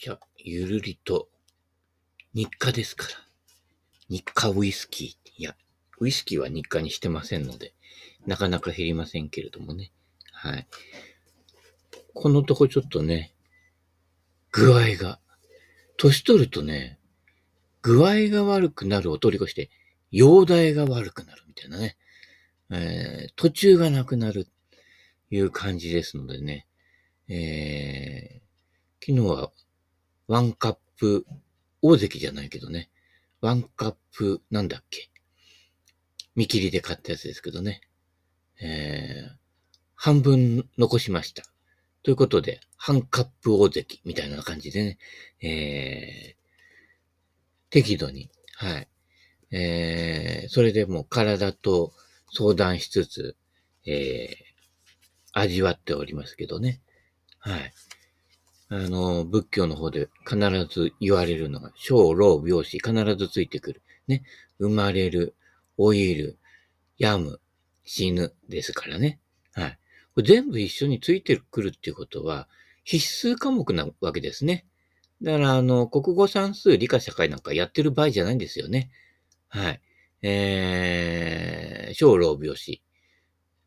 じゃ、ゆるりと、日課ですから。日課ウイスキー。いや、ウイスキーは日課にしてませんので、なかなか減りませんけれどもね。はい。このとこちょっとね、具合が、年取るとね、具合が悪くなるを通り越して、容体が悪くなるみたいなね。えー、途中がなくなるいう感じですのでね。えー、昨日はワンカップ、大関じゃないけどね。ワンカップ、なんだっけ？見切りで買ったやつですけどね。えー、半分残しました。ということで、半カップ大関みたいな感じでね、えー、適度に、はい。えー、それでもう体と相談しつつ、えー、味わっておりますけどね。はい。あの、仏教の方で必ず言われるのが、小、老、病死、必ずついてくる。ね。生まれる、老いる、病む、死ぬですからね。はい。これ全部一緒についてくるっていうことは、必須科目なわけですね。だから、あの、国語算数、理科社会なんかやってる場合じゃないんですよね。はい。えー、小老病死。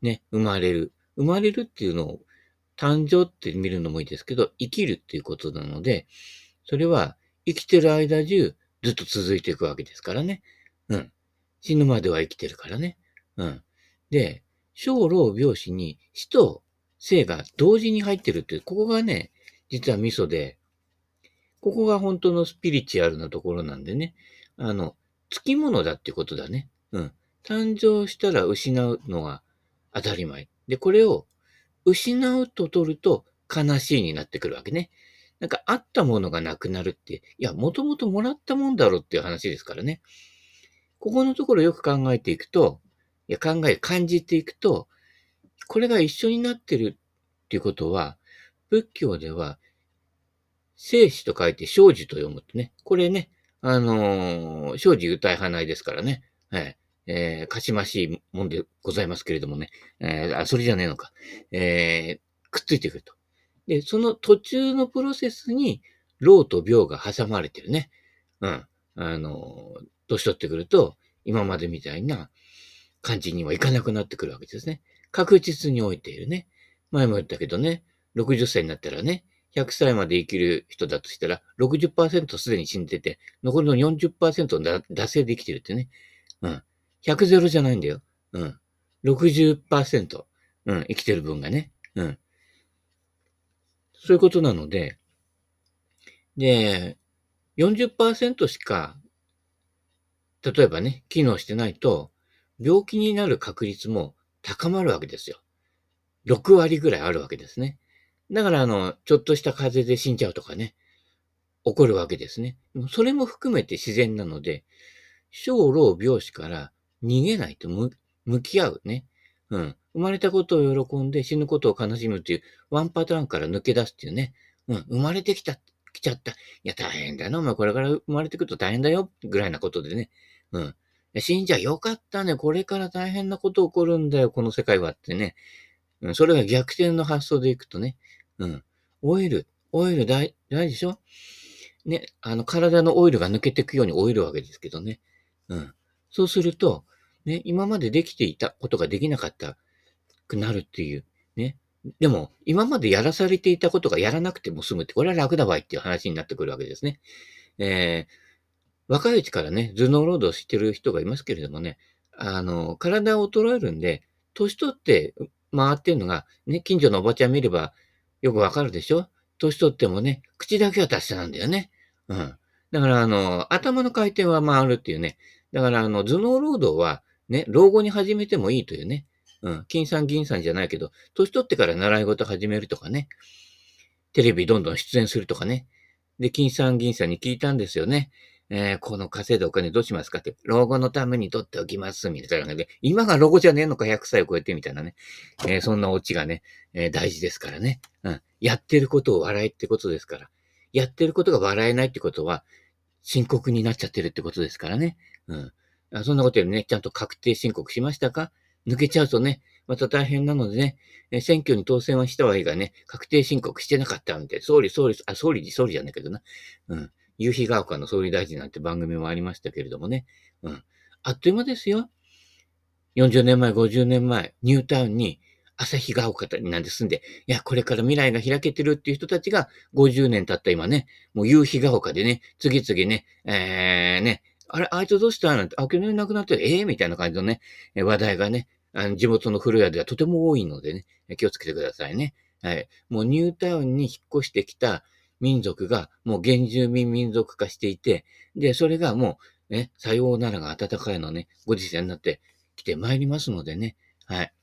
ね、生まれる。生まれるっていうのを誕生って見るのもいいですけど、生きるっていうことなので、それは生きてる間中ずっと続いていくわけですからね。うん。死ぬまでは生きてるからね。うん。で、小老病死に死と生が同時に入ってるっていう、ここがね、実はミソで、ここが本当のスピリチュアルなところなんでね。あの、つきものだってことだね。うん。誕生したら失うのが当たり前。で、これを失うと取ると悲しいになってくるわけね。なんかあったものがなくなるって、いや、もともともらったもんだろうっていう話ですからね。ここのところよく考えていくと、いや、考え、感じていくと、これが一緒になってるっていうことは、仏教では、生死と書いて生死と読むとね、これね、あのー、生死歌い派ないですからね。はい。えー、かしましいもんでございますけれどもね。えー、あ、それじゃねえのか。えー、くっついてくると。で、その途中のプロセスに、老と病が挟まれてるね。うん。あの、年取ってくると、今までみたいな感じにはいかなくなってくるわけですね。確実に置いているね。前も言ったけどね、60歳になったらね、100歳まで生きる人だとしたら、60%すでに死んでて、残りの40%の惰性で生きてるってね。うん。100ゼロじゃないんだよ。うん。60%。うん。生きてる分がね。うん。そういうことなので、で、40%しか、例えばね、機能してないと、病気になる確率も高まるわけですよ。6割ぐらいあるわけですね。だから、あの、ちょっとした風邪で死んじゃうとかね、起こるわけですね。それも含めて自然なので、小老病死から逃げないと向き合うね。うん。生まれたことを喜んで死ぬことを悲しむっていうワンパターンから抜け出すっていうね。うん。生まれてきた、来ちゃった。いや、大変だな。お前これから生まれてくると大変だよ。ぐらいなことでね。うん。死んじゃよかったね。これから大変なこと起こるんだよ。この世界はってね。うん。それが逆転の発想でいくとね。うん。オイル。オイル大、大事でしょ？ね。あの、体のオイルが抜けていくようにオイルわけですけどね。うん。そうすると、ね、今までできていたことができなかったくなるっていう、ね。でも、今までやらされていたことがやらなくても済むって、これは楽だわいっていう話になってくるわけですね。えー、若いうちからね、頭脳労働してる人がいますけれどもね、あの、体を衰えるんで、年取って回ってるのが、ね、近所のおばちゃん見ればよくわかるでしょ？年取ってもね、口だけは達者なんだよね。うん。だから、あの、頭の回転は回るっていうね。だから、あの、頭脳労働は、ね、老後に始めてもいいというね。うん。金さん銀さんじゃないけど、年取ってから習い事始めるとかね。テレビどんどん出演するとかね。で、金さん銀さんに聞いたんですよね。えー、この稼いだお金どうしますかって、老後のために取っておきます、みたいな感じで、今が老後じゃねえのか、100歳を超えてみたいなね。えー、そんなオチがね、えー、大事ですからね。うん。やってることを笑いってことですから。やってることが笑えないってことは、深刻になっちゃってるってことですからね。うん。そんなことよりね、ちゃんと確定申告しましたか？抜けちゃうとね、また大変なのでね、え選挙に当選はしたはいいがね、確定申告してなかったんで、総理、総理、あ、総理、総理じゃないけどな。うん。夕日が丘の総理大臣なんて番組もありましたけれどもね。うん。あっという間ですよ。40年前、50年前、ニュータウンに朝日が丘なんで住んで、いや、これから未来が開けてるっていう人たちが50年経った今ね、もう夕日が丘でね、次々ね、えー、ね、あれ、あいつどうしたなんて、あ、去年亡くなってる、ええー、みたいな感じのね、話題がね、あの地元の古屋ではとても多いのでね、気をつけてくださいね。はい。もうニュータウンに引っ越してきた民族がもう原住民民族化していて、で、それがもうね、さようならが暖かいのね、ご時世になってきてまいりますのでね。はい。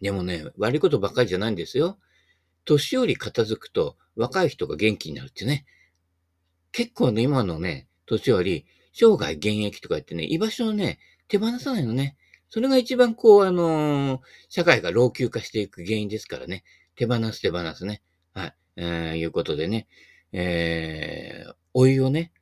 でもね、悪いことばっかりじゃないんですよ。年寄り片付くと若い人が元気になるってね。結構ね、今のね、年寄り、生涯現役とか言ってね、居場所をね、手放さないのね。それが一番こう、あのー、社会が老朽化していく原因ですからね。手放す手放すね。はい。えー、いうことでね。えー、老いをね、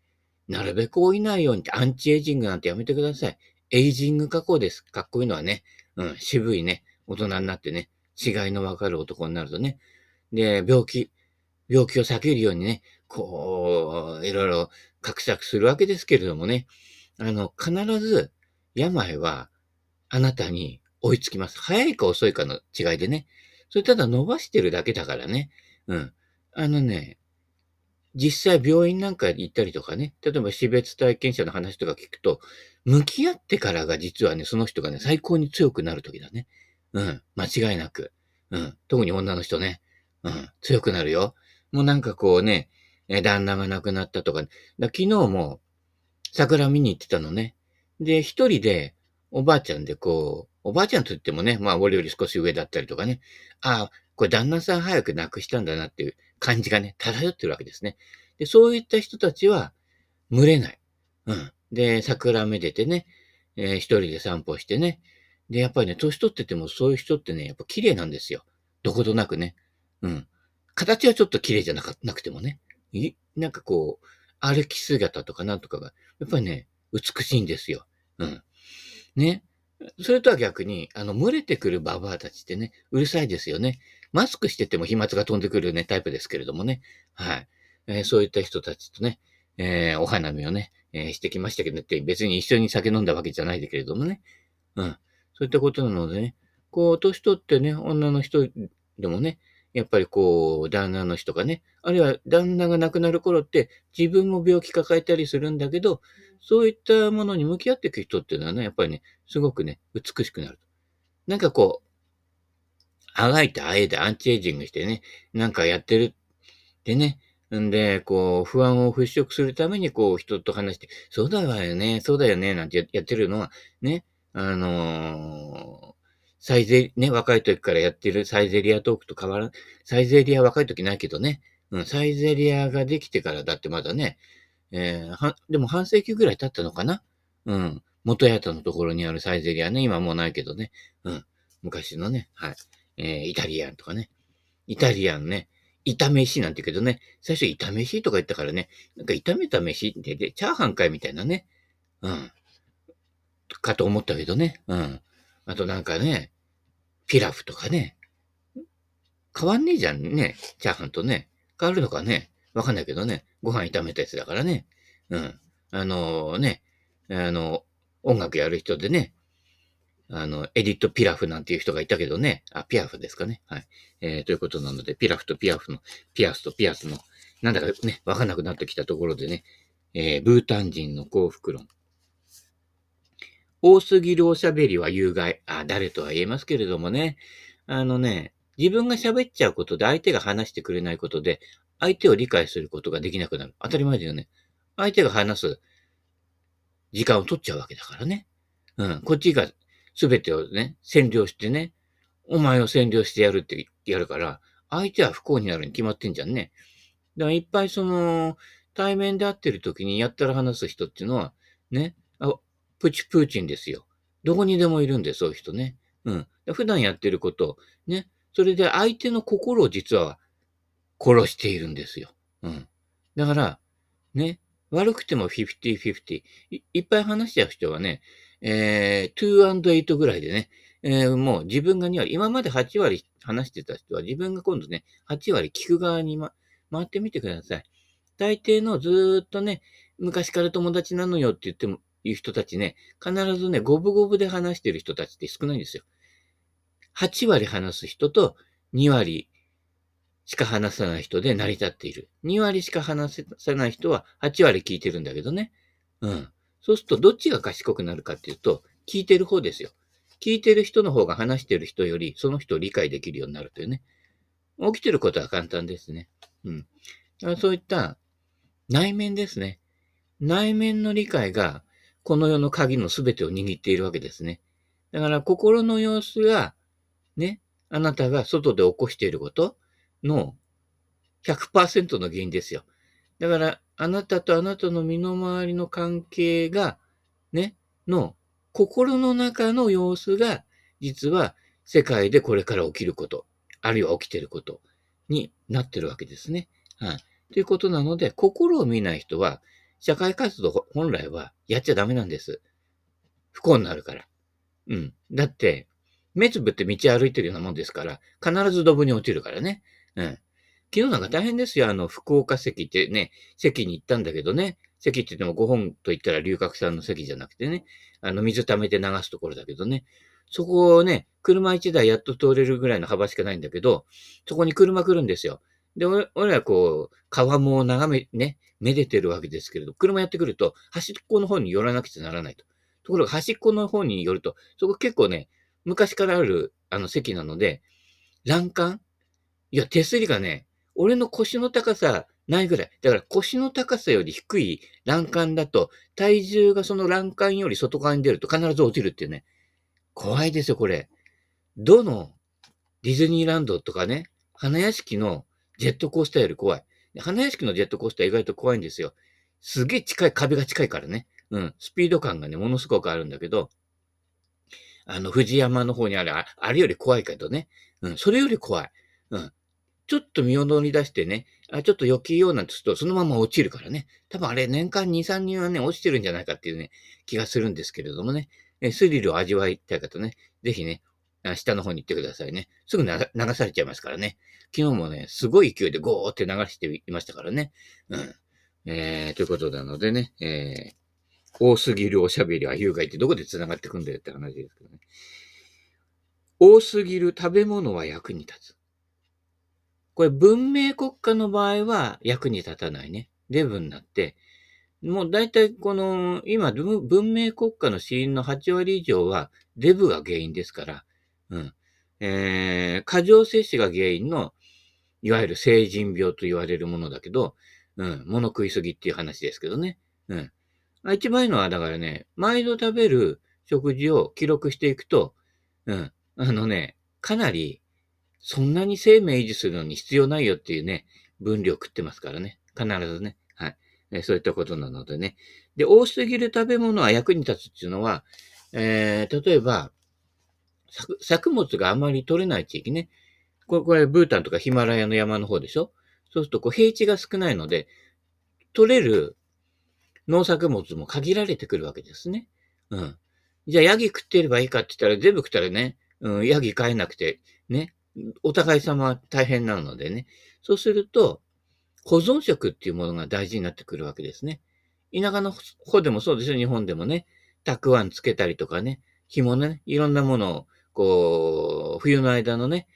なるべく老いないようにってアンチエイジングなんてやめてください。エイジング加工です。かっこいいのはね。うん、渋いね。大人になってね。違いのわかる男になるとね。で、病気。病気を避けるようにね。こう、いろいろ画策するわけですけれどもね。あの、必ず、病は、あなたに追いつきます。早いか遅いかの違いでね。それただ伸ばしてるだけだからね。うん。あのね、実際病院なんか行ったりとかね、例えば死別体験者の話とか聞くと、向き合ってからが実はね、その人がね、最高に強くなる時だね。うん。間違いなく。うん。特に女の人ね。うん。強くなるよ。もうなんかこうね、え、旦那が亡くなったとか、だ昨日も桜見に行ってたのね。で、一人でおばあちゃんでこう、おばあちゃんと言ってもね、まあ俺より少し上だったりとかね、ああ、これ旦那さん早く亡くしたんだなっていう感じがね、漂ってるわけですね。で、そういった人たちは、群れない。うん。で、桜めでてね、えー、一人で散歩してね。で、やっぱりね、年取っててもそういう人ってね、やっぱ綺麗なんですよ。どことなくね。うん。形はちょっと綺麗じゃななくてもね。なんかこう、歩き姿とかなんとかが、やっぱりね、美しいんですよ。うん。ね？それとは逆に、あの、群れてくるババアたちってね、うるさいですよね。マスクしてても飛沫が飛んでくるね、タイプですけれどもね。はい。えー、そういった人たちとね、えー、お花見をね、えー、してきましたけどねって別に一緒に酒飲んだわけじゃないけれどもね。うん。そういったことなのでね、こう、年取ってね、女の人でもね、やっぱりこう、旦那の人がね、あるいは旦那が亡くなる頃って自分も病気抱えたりするんだけど、そういったものに向き合っていく人っていうのはね、やっぱりね、すごくね、美しくなる。なんかこう、あがいてあえてアンチエイジングしてね、なんかやってるでね、んで、こう、不安を払拭するために、こう、人と話して、そうだわよね、そうだよね、なんてやってるのは、ね、あのーサイゼリ、ね、若い時からやってるサイゼリアトークと変わらん。サイゼリア若い時ないけどね。うん、サイゼリアができてからだってまだね、えー、は、でも半世紀ぐらい経ったのかなうん。元屋田のところにあるサイゼリアね、今もうないけどね。うん。昔のね、はい。えー、イタリアンとかね。イタリアンね。炒飯なんて言うけどね、最初炒飯とか言ったからね、なんか炒めた飯って、で、チャーハンかいみたいなね。うん。かと思ったけどね。うん。あとなんかね、ピラフとかね。変わんねえじゃんね。チャーハンとね。変わるのかね。わかんないけどね。ご飯炒めたやつだからね。うん。あのー、ね。あの、音楽やる人でね。あの、エディット・ピラフなんていう人がいたけどね。あ、ピアフですかね。はい。えー、ということなので、ピラフとピアフの、ピアスとピアスの、なんだかね、わかんなくなってきたところでね、えー、ブータン人の幸福論。多すぎるおしゃべりは有害。あ、誰とは言えますけれどもね。あのね、自分が喋っちゃうことで相手が話してくれないことで、相手を理解することができなくなる。当たり前だよね。相手が話す時間を取っちゃうわけだからね。うん。こっちが全てをね、占領してね、お前を占領してやるってやるから、相手は不幸になるに決まってんじゃんね。だからいっぱいその、対面で会ってる時にやったら話す人っていうのは、ね、プチプーチンですよ。どこにでもいるんで、そういう人ね。うん。普段やってること、ね。それで相手の心を実は殺しているんですよ。うん。だから、ね。悪くても50-50い。いっぱい話しちゃう人はね、えー、2&8 ぐらいでね、えー、もう自分が2割、今まで8割話してた人は自分が今度ね、8割聞く側に、ま、回ってみてください。大抵のずーっとね、昔から友達なのよって言っても、いう人たちね、必ずね、五分五分で話してる人たちって少ないんですよ。8割話す人と2割しか話さない人で成り立っている。2割しか話さない人は8割聞いてるんだけどね。うん。そうすると、どっちが賢くなるかっていうと、聞いてる方ですよ。聞いてる人の方が話してる人より、その人を理解できるようになるというね。起きてることは簡単ですね。うん。そういった内面ですね。内面の理解が、この世の鍵の全てを握っているわけですね。だから心の様子が、ね、あなたが外で起こしていることの100%の原因ですよ。だから、あなたとあなたの身の回りの関係が、ね、の心の中の様子が、実は世界でこれから起きること、あるいは起きていることになってるわけですね。はい。ということなので、心を見ない人は、社会活動本来はやっちゃダメなんです。不幸になるから。うん。だって、目つぶって道歩いてるようなもんですから、必ずドブに落ちるからね。うん。昨日なんか大変ですよ。あの、福岡席ってね、席に行ったんだけどね。席って言っても5本と言ったら龍角散の席じゃなくてね。あの、水溜めて流すところだけどね。そこをね、車1台やっと通れるぐらいの幅しかないんだけど、そこに車来るんですよ。で、俺俺はこう、川面を眺め、ね、めでてるわけですけれど、車やってくると、端っこの方に寄らなくちゃならないと。ところが端っこの方に寄ると、そこ結構ね、昔からある、あの席なので、欄干？いや、手すりがね、俺の腰の高さないぐらい。だから腰の高さより低い欄干だと、体重がその欄干より外側に出ると必ず落ちるっていうね。怖いですよ、これ。どのディズニーランドとかね、花屋敷のジェットコースターより怖い。花屋敷のジェットコースター意外と怖いんですよ。すげえ近い、壁が近いからね。うん。スピード感がね、ものすごくあるんだけど、あの、富士山の方にある、あれより怖いけどね。うん。それより怖い。うん。ちょっと身を乗り出してね、あちょっと避けようなんてすると、そのまま落ちるからね。多分あれ、年間2、3人はね、落ちてるんじゃないかっていうね、気がするんですけれどもね。えスリルを味わいたい方ね、ぜひね、下の方に行ってくださいね。すぐ流されちゃいますからね。昨日もね、すごい勢いでゴーって流していましたからね。うん。えー、ということなのでね、えー、多すぎるおしゃべりは有害ってどこで繋がってくんだよって話ですけどね。多すぎる食べ物は役に立つ。これ文明国家の場合は役に立たないね。デブになって、もう大体この、今、文明国家の死因の8割以上はデブが原因ですから、うん。えー、過剰摂取が原因の、いわゆる成人病と言われるものだけど、うん、物食いすぎっていう話ですけどね。うん。あ一番いいのは、だからね、毎度食べる食事を記録していくと、うん、あのね、かなり、そんなに生命維持するのに必要ないよっていうね、分量食ってますからね。必ずね。はい。えそういったことなのでね。で、多すぎる食べ物は役に立つっていうのは、えー、例えば、作物があまり取れない地域ね。これ、これ、ブータンとかヒマラヤの山の方でしょ？そうすると、こう、平地が少ないので、取れる農作物も限られてくるわけですね。うん。じゃあ、ヤギ食ってればいいかって言ったら、全部食ったらね、うん、ヤギ飼えなくて、ね、お互い様は大変なのでね。そうすると、保存食っていうものが大事になってくるわけですね。田舎の方でもそうですよ、日本でもね。たくあんつけたりとかね、紐ね、いろんなものを、こう、冬の間のね、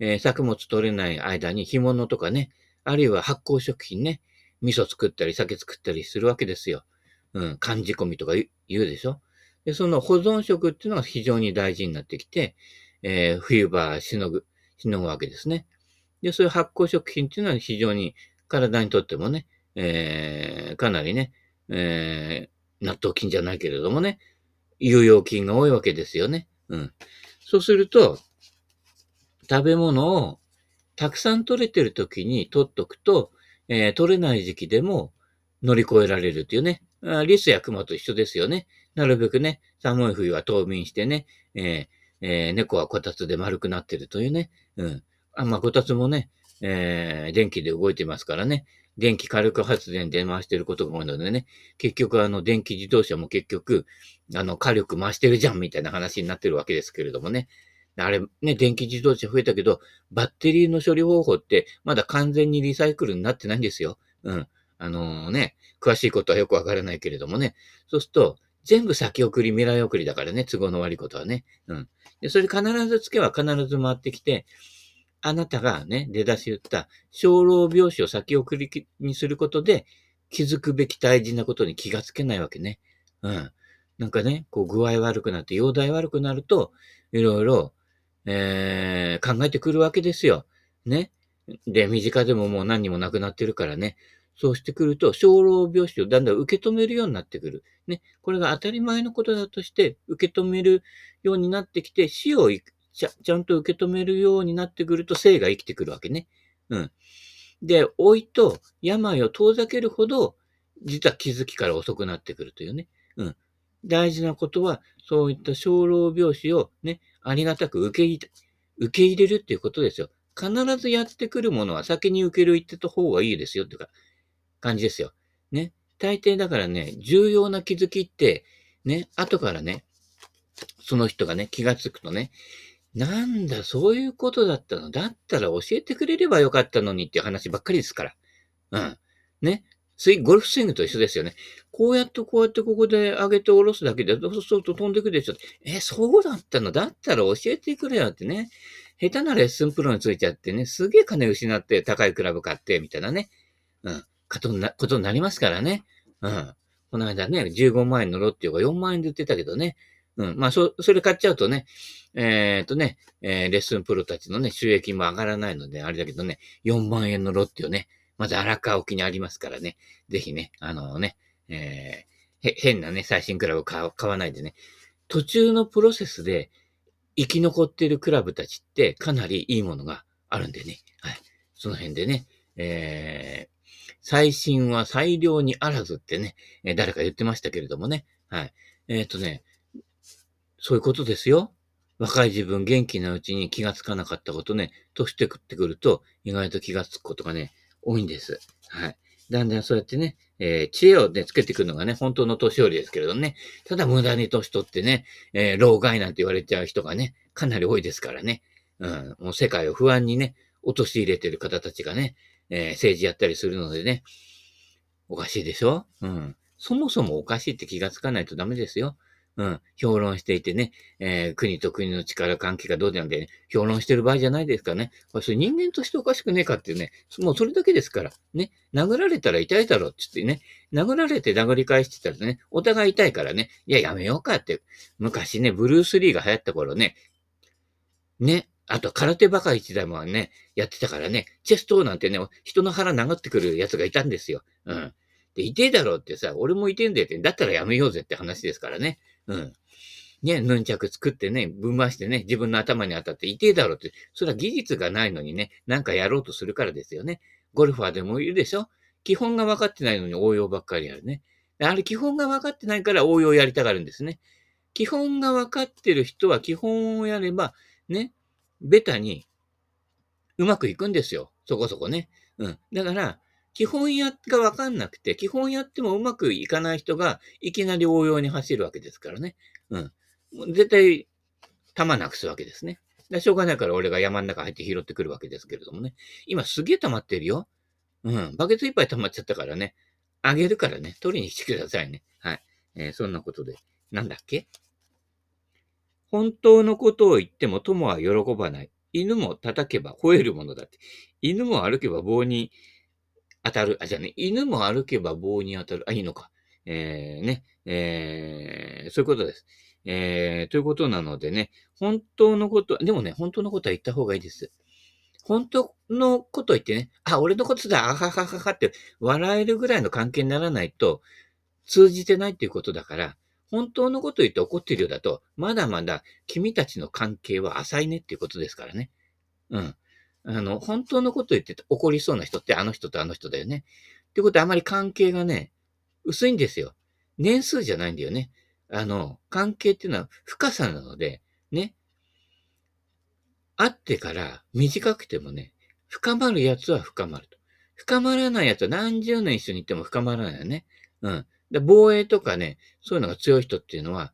えー、作物取れない間に干物とかね、あるいは発酵食品ね、味噌作ったり酒作ったりするわけですよ。うん、漢字込みとか言うでしょ？で、その保存食っていうのが非常に大事になってきて、えー、冬場しのぐ、しのぐわけですね。で、そういう発酵食品っていうのは非常に体にとってもね、えー、かなりね、えー、納豆菌じゃないけれどもね、有用菌が多いわけですよね。うん。そうすると、食べ物をたくさん取れてる時に取っとくと、えー、取れない時期でも乗り越えられるっていうね。リスやクマと一緒ですよね。なるべくね、寒い冬は冬眠してね、えーえー、猫はこたつで丸くなってるというね。うん。あ、まあ、こたつもね、え、電気で動いてますからね。電気火力発電で回してることが多いのでね。結局あの電気自動車も結局、あの火力回してるじゃんみたいな話になってるわけですけれどもね。あれね、電気自動車増えたけど、バッテリーの処理方法ってまだ完全にリサイクルになってないんですよ。うん。あのー、ね、詳しいことはよくわからないけれどもね。そうすると、全部先送り、未来送りだからね、都合の悪いことはね。うん。で、それ必ずつけは必ず回ってきて、あなたがね、出だし言った小老病死を先送りにすることで、気づくべき大事なことに気がつけないわけね。うん。なんかね、こう具合悪くなって、容体悪くなると、いろいろ、えー、考えてくるわけですよ。ね。で、身近でももう何にもなくなってるからね。そうしてくると、小老病死をだんだん受け止めるようになってくる。ね。これが当たり前のことだとして、受け止めるようになってきて、死をちゃちゃんと受け止めるようになってくると、生が生きてくるわけね。うん。で、老いと病を遠ざけるほど、実は気づきから遅くなってくるというね。うん。大事なことは、そういった小老病死をね、ありがたく受け入れ、受け入れるっていうことですよ。必ずやってくるものは先に受ける言ってた方がいいですよっていうか、感じですよ。ね。大抵だからね、重要な気づきって、ね、後からね、その人がね、気がつくとね、なんだ、そういうことだったの？だったら教えてくれればよかったのにっていう話ばっかりですから。うん。ね。スイゴルフスイングと一緒ですよね。こうやってこうやってここで上げて下ろすだけで、そうすると飛んでくるでしょ。え、そうだったの？だったら教えてくれよってね。下手なレッスンプロについちゃってね、すげえ金失って高いクラブ買って、みたいなね。うん。ことにな、ことになりますからね。うん。この間ね、15万円のロッティオが4万円で売ってたけどね。うん。まあ、そ、それ買っちゃうとね、えっ、とね、えー、レッスンプロたちのね、収益も上がらないので、あれだけどね、4万円のロッティオね、まず荒川沖にありますからね、ぜひね、あのね、えー、へ、変なね、最新クラブを買わないでね、途中のプロセスで生き残っているクラブたちってかなりいいものがあるんでね、はい。その辺でね、えー、最新は最良にあらずってね、えー、誰か言ってましたけれどもね。はい。えっ、とね、そういうことですよ。若い自分元気なうちに気がつかなかったことね、年してくってくると意外と気がつくことがね、多いんです。はい。だんだんそうやってね、えー、知恵をね、つけてくるのがね、本当の年寄りですけれどね。ただ無駄に年取ってね、えー、老害なんて言われちゃう人がね、かなり多いですからね。うん、もう世界を不安にね、陥れてる方たちがね、えー、政治やったりするのでね、おかしいでしょ？うん。そもそもおかしいって気がつかないとダメですよ。うん。評論していてね、えー、国と国の力関係がどうでなんで、ね、評論してる場合じゃないですかね。これそれ人間としておかしくねえかっていうね、もうそれだけですから。ね。殴られたら痛いだろうって言ってね、殴られて殴り返してたらね、お互い痛いからね、いや、やめようかって。昔ね、ブルース・リーが流行った頃ね、ね、あと、空手バカ一代もね、やってたからね、チェストなんてね、人の腹殴ってくる奴がいたんですよ。うん。で、痛えだろうってさ、俺も痛えんだよって、だったらやめようぜって話ですからね。うん。ね、ヌンチャク作ってね、ぶん回してね、自分の頭に当たって痛えだろって、それは技術がないのにね、なんかやろうとするからですよね。ゴルファーでもいるでしょ？基本が分かってないのに応用ばっかりやるね。あれ基本が分かってないから応用やりたがるんですね。基本が分かってる人は基本をやれば、ね、ベタにうまくいくんですよ。そこそこね。うん。だから、基本やがわかんなくて、基本やってもうまくいかない人がいきなり応用に走るわけですからね。うん。絶対、弾なくすわけですね。でしょうがないから俺が山の中入って拾ってくるわけですけれどもね。今すげえ溜まってるよ。うん。バケツいっぱい溜まっちゃったからね。あげるからね。取りに来てくださいね。はい。えー、そんなことで。なんだっけ？本当のことを言っても友は喜ばない。犬も叩けば吠えるものだって。犬も歩けば棒に当たる。あ、じゃあね、犬も歩けば棒に当たる。あ、いいのか。えー、ね、えー、そういうことです。えー、ということなのでね、本当のこと、でもね、本当のことは言った方がいいです。本当のこと言ってね、あ、俺のことだ、あははははって笑えるぐらいの関係にならないと通じてないっていうことだから、本当のこと言って怒ってるようだと、まだまだ君たちの関係は浅いねっていうことですからね。うん。あの、本当のこと言って怒りそうな人ってあの人とあの人だよね。ってことはあまり関係がね、薄いんですよ。年数じゃないんだよね。あの、関係っていうのは深さなので、ね。会ってから短くてもね、深まるやつは深まると。深まらないやつは何十年一緒にいても深まらないよね。うん。で、防衛とかね、そういうのが強い人っていうのは、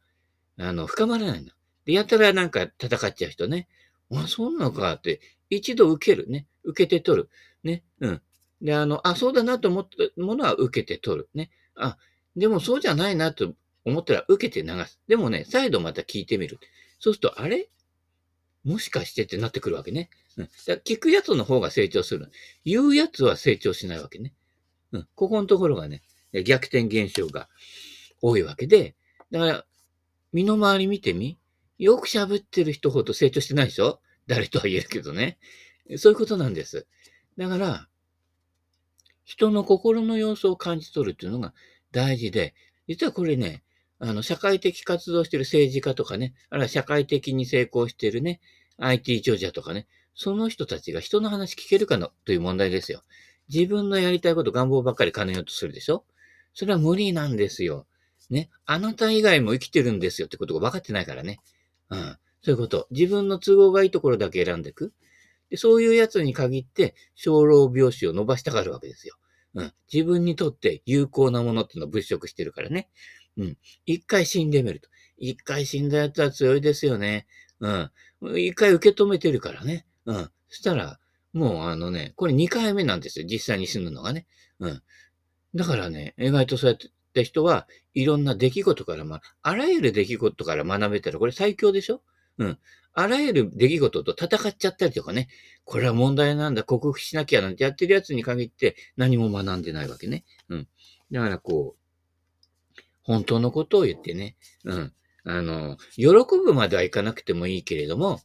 あの、深まらないの。で、やたらなんか戦っちゃう人ね。あ、そうなのかって、一度受けるね。受けて取る。ね。うん。で、あの、あ、そうだなと思ったものは受けて取る。ね。あ、でもそうじゃないなと思ったら受けて流す。でもね、再度また聞いてみる。そうすると、あれ？もしかしてってなってくるわけね。うん。だ聞くやつの方が成長する。言うやつは成長しないわけね。うん。ここのところがね、逆転現象が多いわけで、だから、身の回り見てみ。よく喋ってる人ほど成長してないでしょ？誰とは言えるけどね。そういうことなんです。だから、人の心の様子を感じ取るっていうのが大事で、実はこれね、あの、社会的活動してる政治家とかね、あるいは社会的に成功してるね、IT 長者とかね、その人たちが人の話聞けるかのという問題ですよ。自分のやりたいこと、願望ばっかり兼ねようとするでしょ？それは無理なんですよ。ね。あなた以外も生きてるんですよってことが分かってないからね。うん。そういうこと。自分の都合がいいところだけ選んでいく。でそういうやつに限って、小老病死を伸ばしたがるわけですよ。うん。自分にとって有効なものっていうのを物色してるからね。うん。一回死んでみると。一回死んだやつは強いですよね。うん。一回受け止めてるからね。うん。そしたら、もうあのね、これ二回目なんですよ。実際に死ぬのがね。うん。だからね、意外とそうやって人はいろんな出来事から、まあ、あらゆる出来事から学べたら、これ最強でしょうん。あらゆる出来事と戦っちゃったりとかね、これは問題なんだ、克服しなきゃなんてやってるやつに限って何も学んでないわけね。うん。だからこう、本当のことを言ってね、うん。あの、喜ぶまではいかなくてもいいけれども、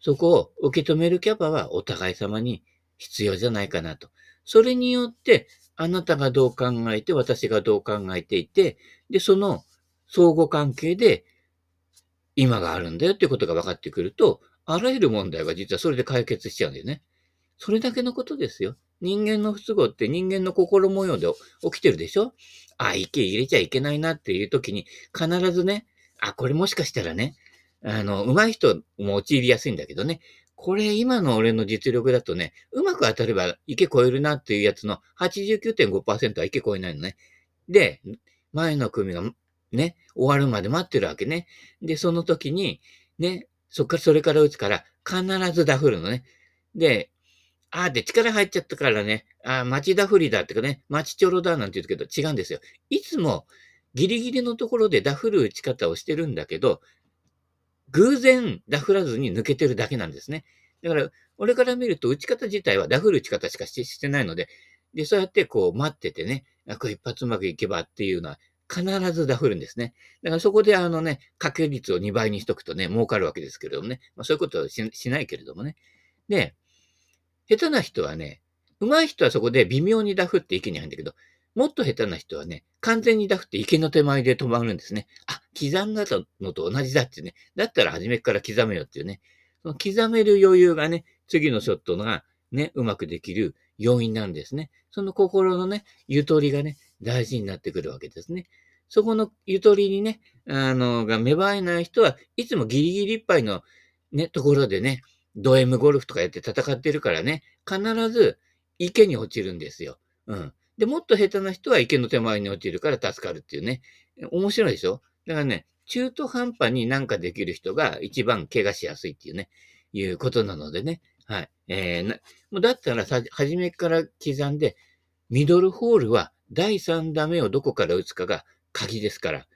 そこを受け止めるキャパはお互い様に必要じゃないかなと。それによって、あなたがどう考えて、私がどう考えていて、で、その相互関係で今があるんだよっていうことが分かってくると、あらゆる問題が実はそれで解決しちゃうんだよね。それだけのことですよ。人間の不都合って人間の心模様で起きてるでしょ？あ、池入れちゃいけないなっていう時に必ずね、あ、これもしかしたらね、あの、上手い人も陥りやすいんだけどね、これ今の俺の実力だとね、うまく当たれば池越えるなっていうやつの89.5%は池越えないのね。で、前の組がね、終わるまで待ってるわけね。で、その時に、ね、そっから、それから打つから、必ずダフるのね。で、あーで力入っちゃったからね、あ町ダフリだってかね、町ちょろだなんて言うけど違うんですよ。いつもギリギリのところでダフる打ち方をしてるんだけど、偶然ダフらずに抜けてるだけなんですね。だから、俺から見ると打ち方自体はダフる打ち方しかしてないので、で、そうやってこう待っててね、あ、これ一発うまくいけばっていうのは必ずダフるんですね。だからそこであのね、掛け率を2倍にしとくとね、儲かるわけですけれどもね。まあそういうことはしないけれどもね。で、下手な人はね、上手い人はそこで微妙にダフって池に入るんだけど、もっと下手な人はね、完全にダフって池の手前で止まるんですね。あ、刻んだのと同じだってね。だったら初めから刻めよっていうね。その刻める余裕がね、次のショットがね、うまくできる要因なんですね。その心のね、ゆとりがね、大事になってくるわけですね。そこのゆとりにね、あの、が芽生えない人はいつもギリギリいっぱいのね、ところでね、ド M ゴルフとかやって戦ってるからね、必ず池に落ちるんですよ。うん。で、もっと下手な人は池の手前に落ちるから助かるっていうね。面白いでしょ？だからね、中途半端になんかできる人が一番怪我しやすいっていうね、いうことなのでね。はい。えー、な、もうだったらさ、初めから刻んで、ミドルホールは第3打目をどこから打つかが鍵ですから。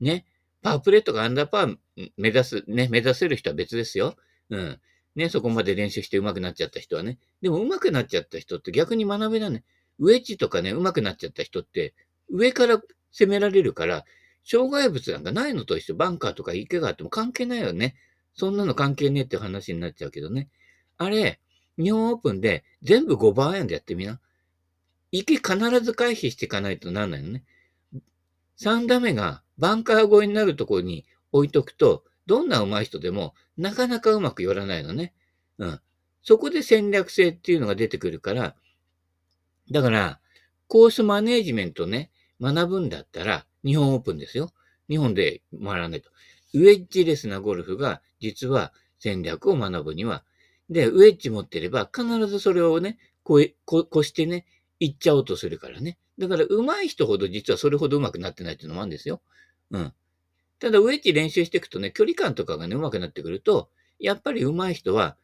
ね。パワープレーとかアンダーパー目指す、ね、目指せる人は別ですよ。うん。ね、そこまで練習して上手くなっちゃった人はね。でも上手くなっちゃった人って逆に学べなね。ウェッジとかね、上手くなっちゃった人って、上から攻められるから、障害物なんかないのと一緒、バンカーとか池があっても関係ないよね。そんなの関係ねえって話になっちゃうけどね。あれ、日本オープンで全部5番アイアンでやってみな。池必ず回避していかないとなんないのね。3打目がバンカー越えになるところに置いとくと、どんな上手い人でもなかなかうまく寄らないのね。うん。そこで戦略性っていうのが出てくるから、だから、コースマネージメントね、学ぶんだったら、日本オープンですよ。日本で学らないと。ウェッジレスなゴルフが、実は戦略を学ぶにはで、ウェッジ持ってれば、必ずそれをね、こえ、越してね、行っちゃおうとするからね。だから、上手い人ほど実はそれほど上手くなってないっていうのもあるんですよ。うん。ただ、ウェッジ練習していくとね、距離感とかがね、上手くなってくると、やっぱり上手い人は、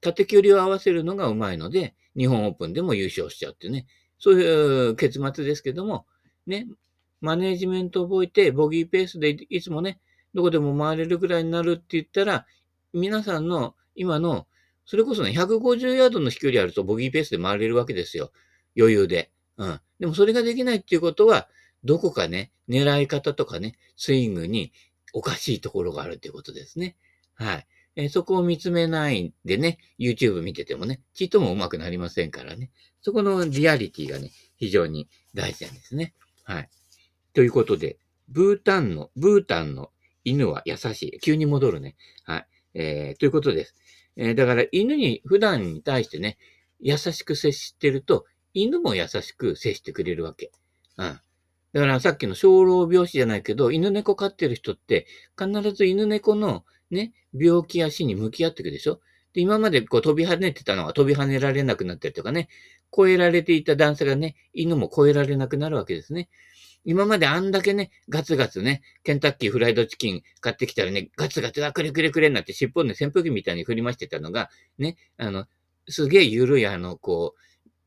縦距離を合わせるのが上手いので、日本オープンでも優勝しちゃうってね、そういう結末ですけども、ね、マネージメントを覚えて、ボギーペースでいつもね、どこでも回れるぐらいになるって言ったら、皆さんの今の、それこそね、150ヤードの飛距離あるとボギーペースで回れるわけですよ。余裕で。うん。でもそれができないっていうことは、どこかね、狙い方とかね、スイングにおかしいところがあるっていうことですね。はい。え、そこを見つめないでね、YouTube 見ててもね、ちっとも上手くなりませんからね。そこのリアリティがね、非常に大事なんですね。はい。ということで、ブータンの、ブータンの犬は優しい。急に戻るね。はい。えー、ということです。えー、だから犬に普段に対してね、優しく接してると、犬も優しく接してくれるわけ。うん。だからさっきの小老病死じゃないけど、犬猫飼ってる人って、必ず犬猫のね、病気や死に向き合っていくでしょ？で、今までこう飛び跳ねてたのが飛び跳ねられなくなったりとかね、超えられていた男性がね、犬も超えられなくなるわけですね。今まであんだけね、ガツガツね、ケンタッキーフライドチキン買ってきたらね、ガツガツ、あ、くれくれくれになって尻尾ね、扇風機みたいに振りましてたのが、ね、あの、すげえ緩いあの、こう、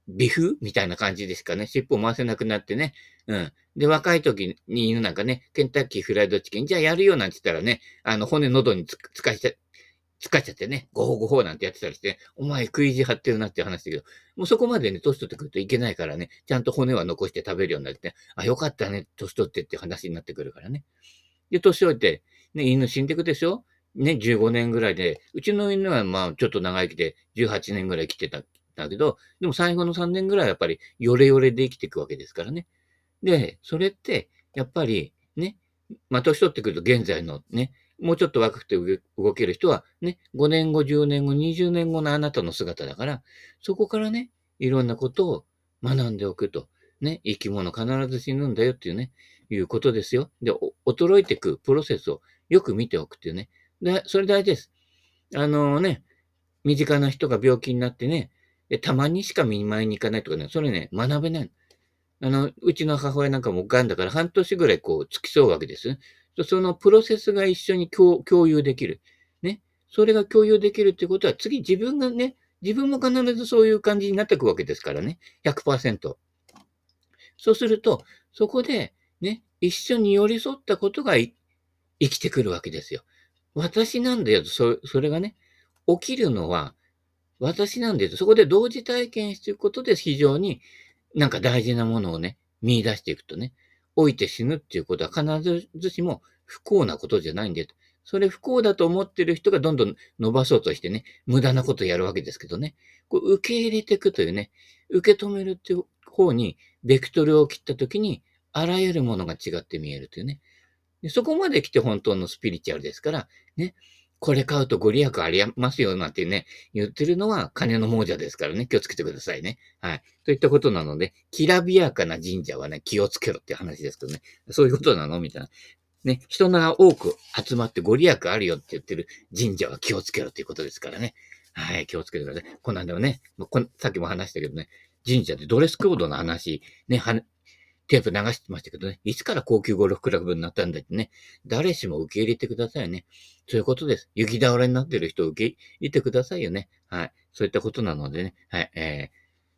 ビフ？みたいな感じですかね。尻尾回せなくなってね。うん。で、若い時に犬なんかね、ケンタッキーフライドチキン、じゃあやるよなんて言ったらね、あの、骨喉につかして、使っちゃってね、ごほごほなんてやってたりして、お前食い意地張ってるなって話だけど、もうそこまでね、年取ってくるといけないからね、ちゃんと骨は残して食べるようになって、あ、よかったね、年取ってって話になってくるからね。で、年老いて、ね、犬死んでいくでしょ？ね、15年ぐらいで、うちの犬はまあちょっと長生きで18年ぐらい生きてただけど、でも最後の3年ぐらいはやっぱりヨレヨレで生きていくわけですからね。で、それって、やっぱりね、まあ年取ってくると現在のね、もうちょっと若くて動ける人はね、5年後、10年後、20年後のあなたの姿だから、そこからね、いろんなことを学んでおくと。ね、生き物必ず死ぬんだよっていうね、いうことですよ。で、衰えていくプロセスをよく見ておくっていうね。で、それ大事です。あのね、身近な人が病気になってね、でたまにしか見舞いに行かないとかね、それね、学べない。あの、うちの母親なんかも癌だから半年ぐらいこう付き添うわけです。そのプロセスが一緒に共有できる。ね。それが共有できるってことは、次自分がね、自分も必ずそういう感じになってくわけですからね。100%。そうすると、そこで、ね、一緒に寄り添ったことが生きてくるわけですよ。私なんだよと、それがね、起きるのは、私なんだよと、そこで同時体験していくことで非常になんか大事なものをね、見出していくとね、老いて死ぬっていうことは必ずしも不幸なことじゃないんだよと。それ不幸だと思ってる人がどんどん伸ばそうとしてね、無駄なことやるわけですけどね。こう受け入れていくというね、受け止めるっていう方に、ベクトルを切ったときに、あらゆるものが違って見えるというね。でそこまで来て本当のスピリチュアルですから、ね、これ買うとご利益ありますよ、なんてね、言ってるのは金の亡者ですからね、気をつけてくださいね。はい。といったことなので、きらびやかな神社はね、気をつけろって話ですけどね。そういうことなのみたいな。ね、人が多く集まってご利益あるよって言ってる神社は気をつけろっていうことですからね。はい、気をつけてください。こんなんでもね、さっきも話したけどね、神社でドレスコードの話、ね、テープ流してましたけどね、いつから高級ゴルフクラブになったんだってね、誰しも受け入れてくださいね。そういうことです。雪倒れになってる人を受け入れてくださいよね。はい。そういったことなのでね、はい、え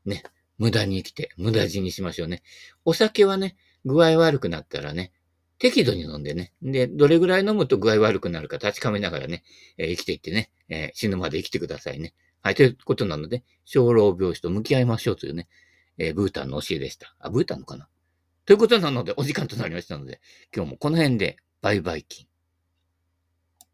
ー、ね、無駄に生きて、無駄死にしましょうね。お酒はね、具合悪くなったらね、適度に飲んでね。で、どれぐらい飲むと具合悪くなるか確かめながらね、えー、生きていってね、えー、死ぬまで生きてくださいね。はい、ということなので、小老病死と向き合いましょうというね、えー、ブータンの教えでした。あ、ブータンのかなということなので、お時間となりましたので、今日もこの辺で、バイバイキン。